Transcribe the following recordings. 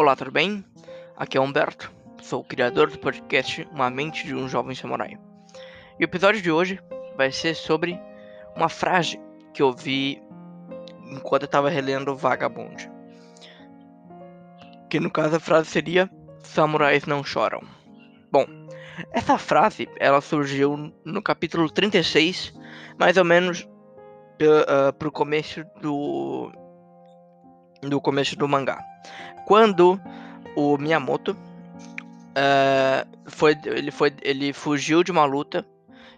Olá, tudo bem? Aqui é Humberto, sou o criador do podcast Uma Mente de um Jovem Samurai. E o episódio de hoje vai ser sobre uma frase que eu vi enquanto eu estava relendo Vagabond. Que no caso a frase seria Samurais não choram. Bom, essa frase ela surgiu no capítulo 36, mais ou menos uh, pro começo do do começo do mangá. Quando o Miyamoto uh, foi, ele foi, ele fugiu de uma luta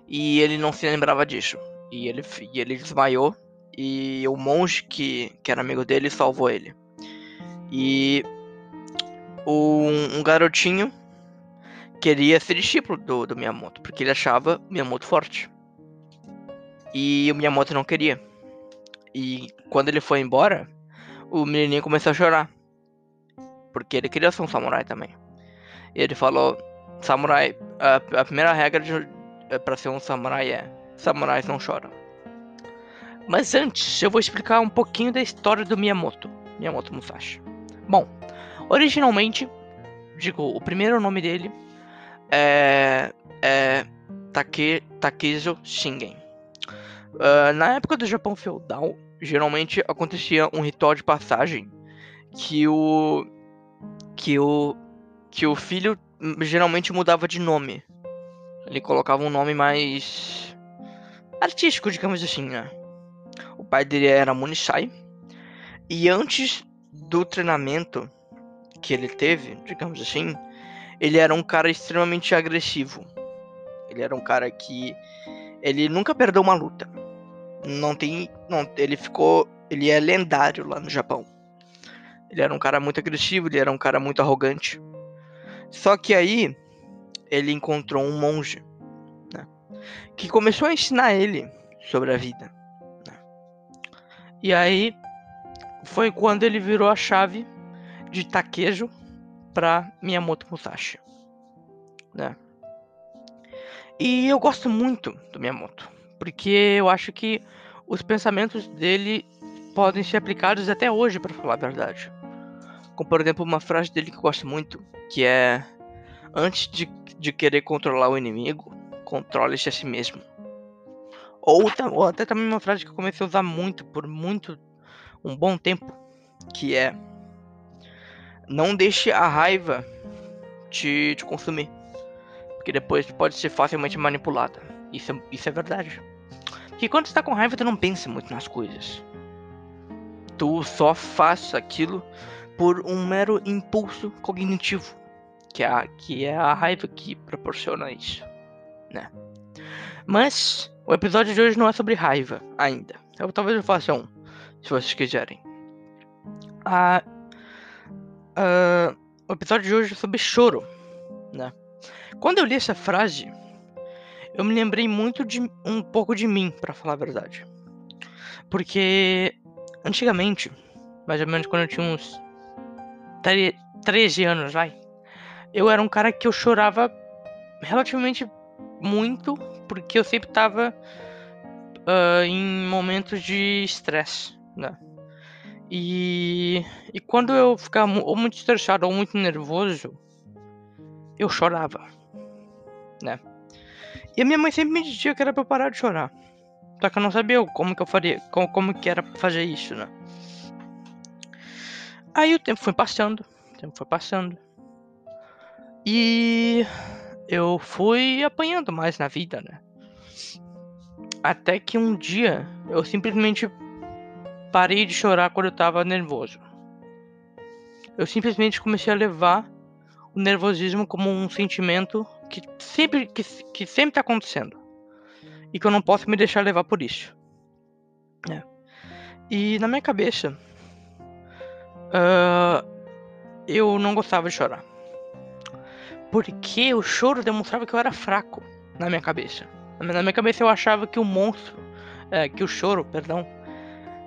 e ele não se lembrava disso. E ele, e ele desmaiou e o monge que, que era amigo dele salvou ele. E um, um garotinho queria ser discípulo do, do Miyamoto, porque ele achava o Miyamoto forte. E o Miyamoto não queria. E quando ele foi embora, o menininho começou a chorar. Porque ele queria ser um samurai também. E ele falou: Samurai, a, a primeira regra é, para ser um samurai é: samurais não choram. Mas antes, eu vou explicar um pouquinho da história do Miyamoto, Miyamoto Musashi. Bom, originalmente, digo, o primeiro nome dele é, é Take, Takezo Shingen. Uh, na época do Japão feudal, geralmente acontecia um ritual de passagem que o que o que o filho geralmente mudava de nome. Ele colocava um nome mais artístico, digamos assim, né? O pai dele era Munisai e antes do treinamento que ele teve, digamos assim, ele era um cara extremamente agressivo. Ele era um cara que ele nunca perdeu uma luta não tem. Não, ele ficou. Ele é lendário lá no Japão. Ele era um cara muito agressivo, ele era um cara muito arrogante. Só que aí ele encontrou um monge né, que começou a ensinar ele sobre a vida. Né. E aí foi quando ele virou a chave de Takejo para Miyamoto Musashi. Né? E eu gosto muito do Miyamoto porque eu acho que os pensamentos dele podem ser aplicados até hoje, para falar a verdade. Como, por exemplo, uma frase dele que eu gosto muito, que é: Antes de, de querer controlar o inimigo, controle-se a si mesmo. Ou, ou até também uma frase que eu comecei a usar muito, por muito, um bom tempo, que é: Não deixe a raiva te, te consumir. Porque depois pode ser facilmente manipulada. Isso, é, isso é verdade. Que quando você tá com raiva, tu não pensa muito nas coisas. Tu só faz aquilo por um mero impulso cognitivo. Que é a, que é a raiva que proporciona isso. Né? Mas o episódio de hoje não é sobre raiva ainda. Eu, talvez eu faça um, se vocês quiserem. O episódio de hoje é sobre choro. Né? Quando eu li essa frase, eu me lembrei muito de um pouco de mim, para falar a verdade. Porque antigamente, mais ou menos quando eu tinha uns 13 anos, vai, eu era um cara que eu chorava relativamente muito, porque eu sempre tava uh, em momentos de estresse, né? E, e quando eu ficava ou muito estressado ou muito nervoso, eu chorava, né? E a minha mãe sempre me dizia que era pra eu parar de chorar. Só que eu não sabia como que eu faria, como, como que era fazer isso, né? Aí o tempo foi passando, o tempo foi passando. E eu fui apanhando mais na vida, né? Até que um dia eu simplesmente parei de chorar quando eu tava nervoso. Eu simplesmente comecei a levar o nervosismo como um sentimento que sempre que, que sempre tá acontecendo e que eu não posso me deixar levar por isso. É. E na minha cabeça, uh, eu não gostava de chorar. Porque o choro demonstrava que eu era fraco na minha cabeça. Na minha cabeça eu achava que o monstro, é, que o choro, perdão,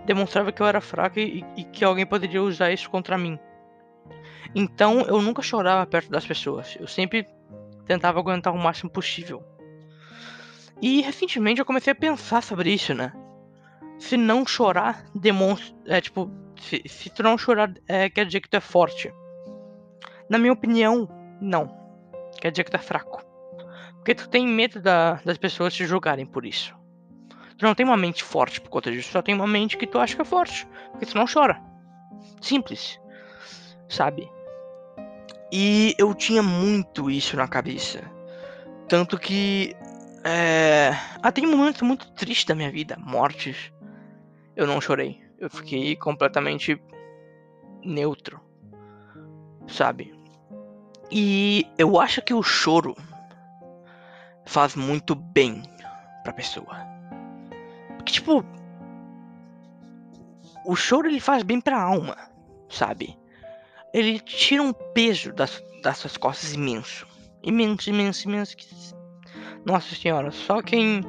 demonstrava que eu era fraco e, e que alguém poderia usar isso contra mim. Então eu nunca chorava perto das pessoas. Eu sempre tentava aguentar o máximo possível. E recentemente eu comecei a pensar sobre isso, né? Se não chorar demonstra. É tipo, se, se tu não chorar é, quer dizer que tu é forte. Na minha opinião, não. Quer dizer que tá fraco. Porque tu tem medo da, das pessoas te julgarem por isso. Tu não tem uma mente forte por conta disso, só tem uma mente que tu acha que é forte. Porque tu não chora. Simples. Sabe? E eu tinha muito isso na cabeça. Tanto que. É... Ah, tem momentos muito tristes da minha vida, mortes. Eu não chorei. Eu fiquei completamente neutro. Sabe? E eu acho que o choro faz muito bem pra pessoa. Porque, tipo. O choro ele faz bem pra alma, sabe? Ele tira um peso das, das suas costas imenso. Imenso, imenso, imenso. Nossa senhora, só quem.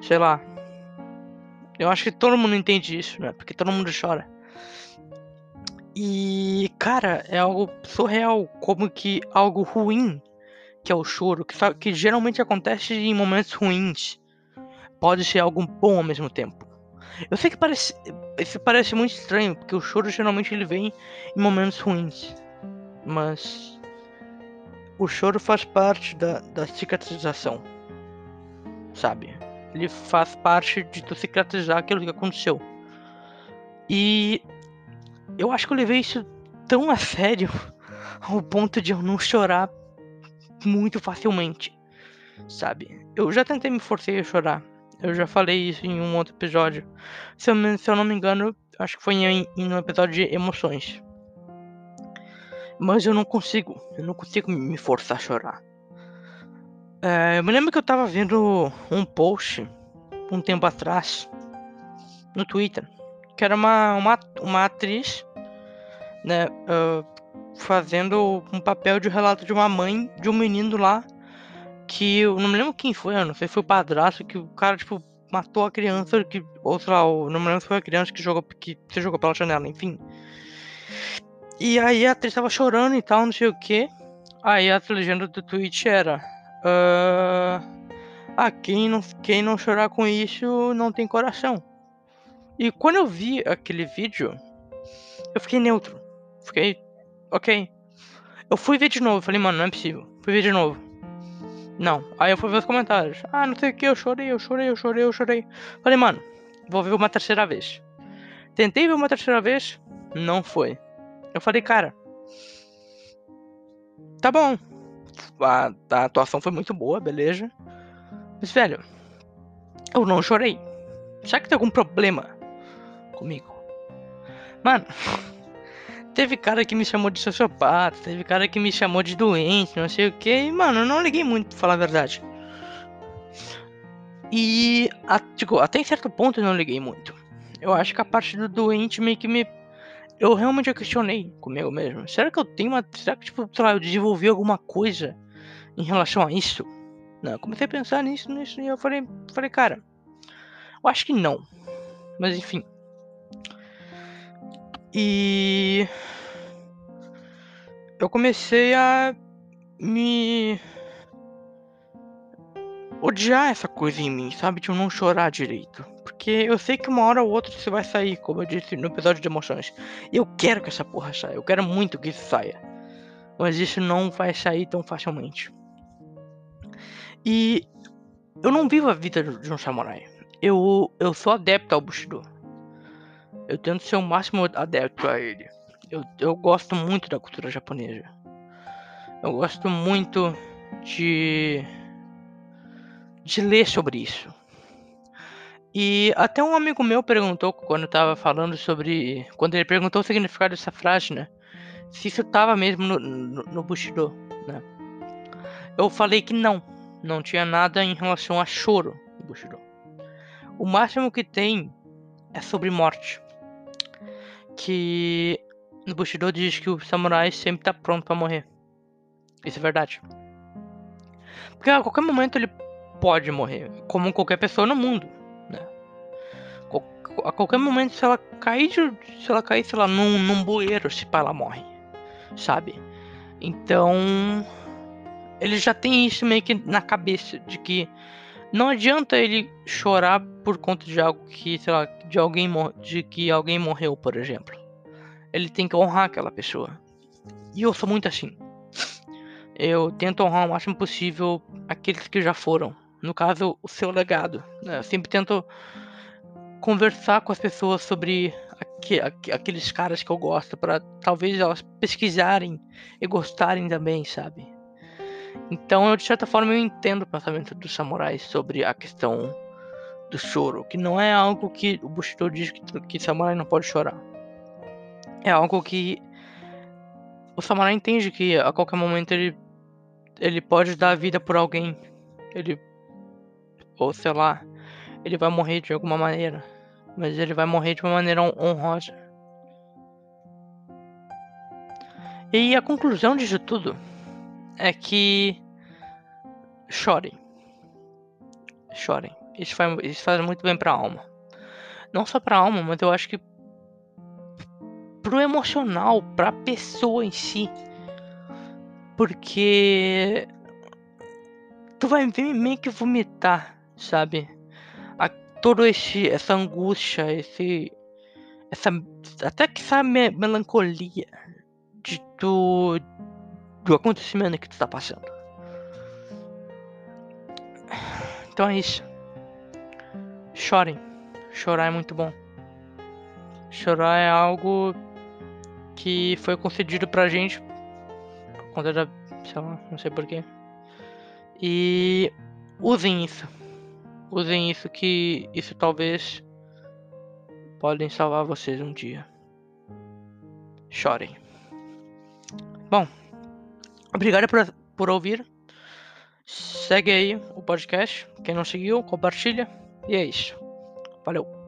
Sei lá. Eu acho que todo mundo entende isso, né? Porque todo mundo chora. E, cara, é algo surreal. Como que algo ruim, que é o choro, que, que geralmente acontece em momentos ruins, pode ser algo bom ao mesmo tempo. Eu sei que parece, isso parece muito estranho, porque o choro geralmente ele vem em momentos ruins. Mas o choro faz parte da, da cicatrização, sabe? Ele faz parte de tu cicatrizar aquilo que aconteceu. E eu acho que eu levei isso tão a sério ao ponto de eu não chorar muito facilmente, sabe? Eu já tentei me forçar a chorar. Eu já falei isso em um outro episódio. Se eu, se eu não me engano, acho que foi em, em um episódio de emoções. Mas eu não consigo. Eu não consigo me forçar a chorar. É, eu me lembro que eu tava vendo um post um tempo atrás no Twitter que era uma, uma, uma atriz né, uh, fazendo um papel de relato de uma mãe de um menino lá que eu não me lembro quem foi, eu não sei se foi o padrasto que o cara tipo matou a criança que ou sei lá, não me lembro se foi a criança que jogou que se jogou pela janela, enfim. E aí a atriz tava chorando e tal, não sei o que. Aí a legenda do tweet era uh, ah, quem não, quem não chorar com isso não tem coração. E quando eu vi aquele vídeo, eu fiquei neutro. Fiquei, ok. Eu fui ver de novo, falei, mano, não é possível. Fui ver de novo. Não. Aí eu fui ver os comentários. Ah, não sei o que, eu chorei, eu chorei, eu chorei, eu chorei. Falei, mano, vou ver uma terceira vez. Tentei ver uma terceira vez, não foi. Eu falei, cara. Tá bom. A, a atuação foi muito boa, beleza. Mas, velho, eu não chorei. Será que tem algum problema comigo? Mano, teve cara que me chamou de sociopata, teve cara que me chamou de doente, não sei o que, e, mano, eu não liguei muito pra falar a verdade. E, a, tipo, até certo ponto eu não liguei muito. Eu acho que a parte do doente meio que me. Eu realmente questionei comigo mesmo. Será que eu tenho uma. Será que, tipo, sei lá, eu desenvolvi alguma coisa em relação a isso? Não, eu comecei a pensar nisso, nisso, e eu falei, falei, cara, eu acho que não. Mas enfim. E eu comecei a me odiar essa coisa em mim, sabe? De eu não chorar direito. Porque eu sei que uma hora ou outra você vai sair, como eu disse no episódio de emoções. E eu quero que essa porra saia. Eu quero muito que isso saia. Mas isso não vai sair tão facilmente. E eu não vivo a vida de um samurai. Eu, eu sou adepto ao Bushido. Eu tento ser o máximo adepto a ele. Eu, eu gosto muito da cultura japonesa. Eu gosto muito de de ler sobre isso. E até um amigo meu perguntou quando eu tava falando sobre. Quando ele perguntou o significado dessa frase, né? Se isso tava mesmo no, no, no Bushido, né? Eu falei que não não tinha nada em relação a choro no Bushido. O máximo que tem é sobre morte. Que no Bushido diz que o samurai sempre tá pronto para morrer. Isso é verdade. Porque a qualquer momento ele pode morrer, como qualquer pessoa no mundo, né? A qualquer momento, se ela cair, de, se ela cair, sei lá, num, num bueiro, se pá, ela morre, sabe? Então, ele já tem isso meio que na cabeça de que não adianta ele chorar por conta de algo que, sei lá, de alguém de que alguém morreu, por exemplo. Ele tem que honrar aquela pessoa. E eu sou muito assim. Eu tento honrar o máximo possível aqueles que já foram. No caso, o seu legado. Né? Eu sempre tento conversar com as pessoas sobre aqu aqueles caras que eu gosto, para talvez elas pesquisarem e gostarem também, sabe? Então, eu, de certa forma, eu entendo o pensamento dos samurais sobre a questão do choro, que não é algo que o Bushido diz que, que samurai não pode chorar. É algo que o samurai entende que a qualquer momento ele ele pode dar a vida por alguém. Ele ou sei lá, ele vai morrer de alguma maneira, mas ele vai morrer de uma maneira honrosa. E a conclusão disso tudo é que chorem. Chorem. Isso faz, isso faz muito bem pra alma. Não só pra alma, mas eu acho que pro emocional, pra pessoa em si. Porque tu vai meio que vomitar, sabe? A, todo esse essa angústia, esse essa até que essa me, melancolia de tu do acontecimento que tu tá passando. Então é isso. Chorem. Chorar é muito bom. Chorar é algo que foi concedido pra gente por conta da. sei lá, não sei porquê. E usem isso. Usem isso que isso talvez podem salvar vocês um dia. Chorem. Bom, obrigado por, por ouvir. Segue aí o podcast. Quem não seguiu, compartilha. E é isso. Valeu.